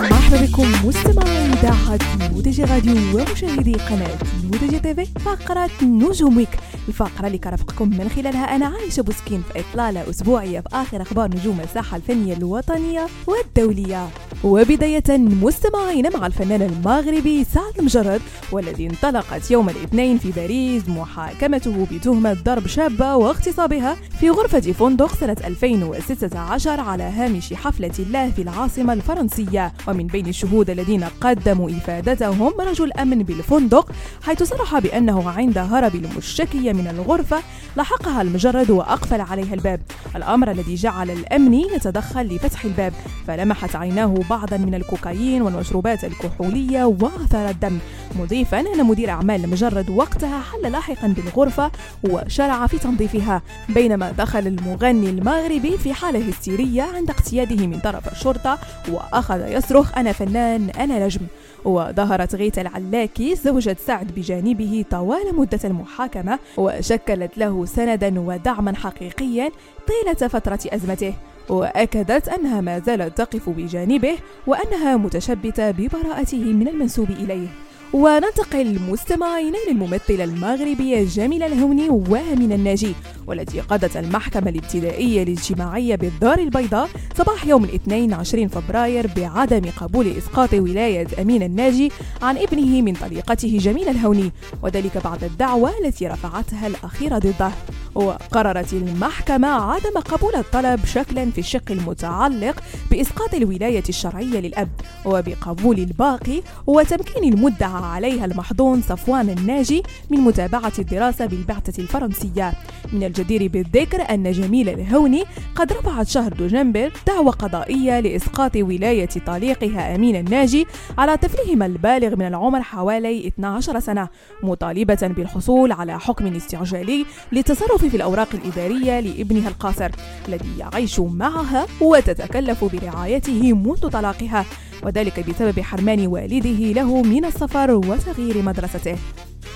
مرحبا بكم مستمعي إذاعة L'ODJ Radio ومشاهدي قناة L'ODJ TV فقرة نجوم Week الفقرة اللي كنرافقكم من خلالها أنا عايشة بوسكين في إطلالة أسبوعية بآخر أخبار نجوم الساحة الفنية الوطنية والدولية. وبداية مستمعين مع الفنان المغربي سعد المجرد والذي انطلقت يوم الاثنين في باريس محاكمته بتهمة ضرب شابة واغتصابها في غرفة فندق سنة 2016 على هامش حفلة له في العاصمة الفرنسية. ومن بين الشهود الذين قدموا إفادتهم رجل أمن بالفندق حيث صرح بأنه عند هرب المشتكية من الغرفة لحقها المجرد وأقفل عليها الباب. الأمر الذي جعل الأمن يتدخل لفتح الباب فلمحت عيناه بعضا من الكوكايين والمشروبات الكحولية وأثار الدم. مضيفا أن مدير أعمال المجرد وقتها حل لاحقا بالغرفة وشرع في تنظيفها بينما دخل المغني المغربي في حالة هستيرية عند اقتياده من طرف الشرطة وأخذ يصرخ أنا فنان أنا نجم. وظهرت غيث العلاكي زوجة سعد بجانبه طوال مدة المحاكمة وشكلت له سندا ودعما حقيقيا طيلة فترة أزمته. وأكدت أنها ما زالت تقف بجانبه وأنها متشبتة ببراءته من المنسوب إليه. وننتقل مستمعين للممثلة المغربية جميلة الهوني وامين الناجي والتي قضت المحكمة الابتدائية الاجتماعية بالدار البيضاء صباح يوم الاثنين 20 فبراير بعدم قبول إسقاط ولاية أمين الناجي عن ابنه من طليقته جميلة الهوني وذلك بعد الدعوة التي رفعتها الأخيرة ضده. وقررت المحكمة عدم قبول الطلب شكلا في الشق المتعلق بإسقاط الولاية الشرعية للأب وبقبول الباقي وتمكين المدعى عليها المحظون صفوان الناجي من متابعة الدراسة بالبعثة الفرنسية. من الجدير بالذكر أن جميل الهوني قد رفعت شهر دجنبر دعوى قضائية لإسقاط ولاية طليقها أمين الناجي على طفلهما البالغ من العمر حوالي 12 سنة مطالبة بالحصول على حكم استعجالي للتصرف في الأوراق الإدارية لابنها القاصر الذي يعيش معها وتتكلف برعايته منذ طلاقها. وذلك بسبب حرمان والده له من السفر وتغيير مدرسته.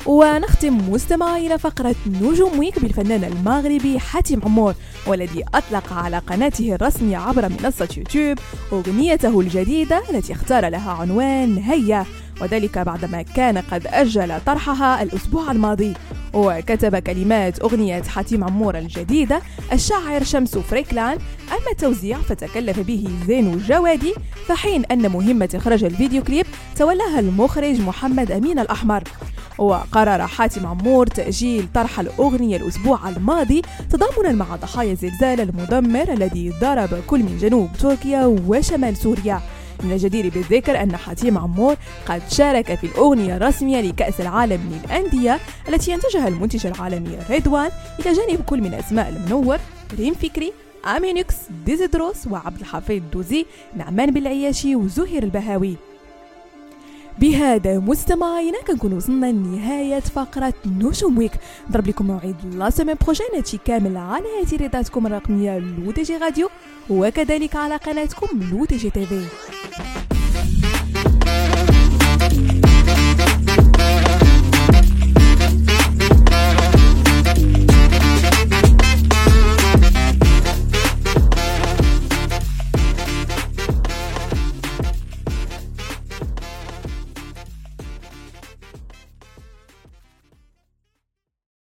ونختم مستمعينا فقرة نجوم Week بالفنان المغربي حاتم عمور والذي أطلق على قناته الرسمية عبر منصة يوتيوب أغنيته الجديدة التي اختار لها عنوان هيا. وذلك بعدما كان قد أجل طرحها الأسبوع الماضي. وكتب كلمات أغنية حاتم عمور الجديدة الشاعر شمس فريكلان أما التوزيع فتكلف به زين الجوادي في حين أن مهمة إخراج الفيديو كليب تولاها المخرج محمد أمين الأحمر وقرر حاتم عمور تأجيل طرح الأغنية الأسبوع الماضي تضامنا مع ضحايا الزلزال المدمر الذي ضرب كل من جنوب تركيا وشمال سوريا. من الجدير بالذكر أن حاتم عمور قد شارك في الأغنية الرسمية لكأس العالم للأندية التي ينتجها المنتج العالمي ريدوان إلى جانب كل من أسماء المنور ريم فكري Aminux Dizzy DROS وعبد الحفيظ دوزي نعمان بالعياشي وزهير البهاوي. بهذا مستمعينا كنكون وصلنا لنهاية فقرة نجوم Week نضرب لكم موعد la semaine prochaine هادشي كامل على إذاعتكم الرقمية L'ODJ Radio وكذلك على قناتكم L'ODJ TV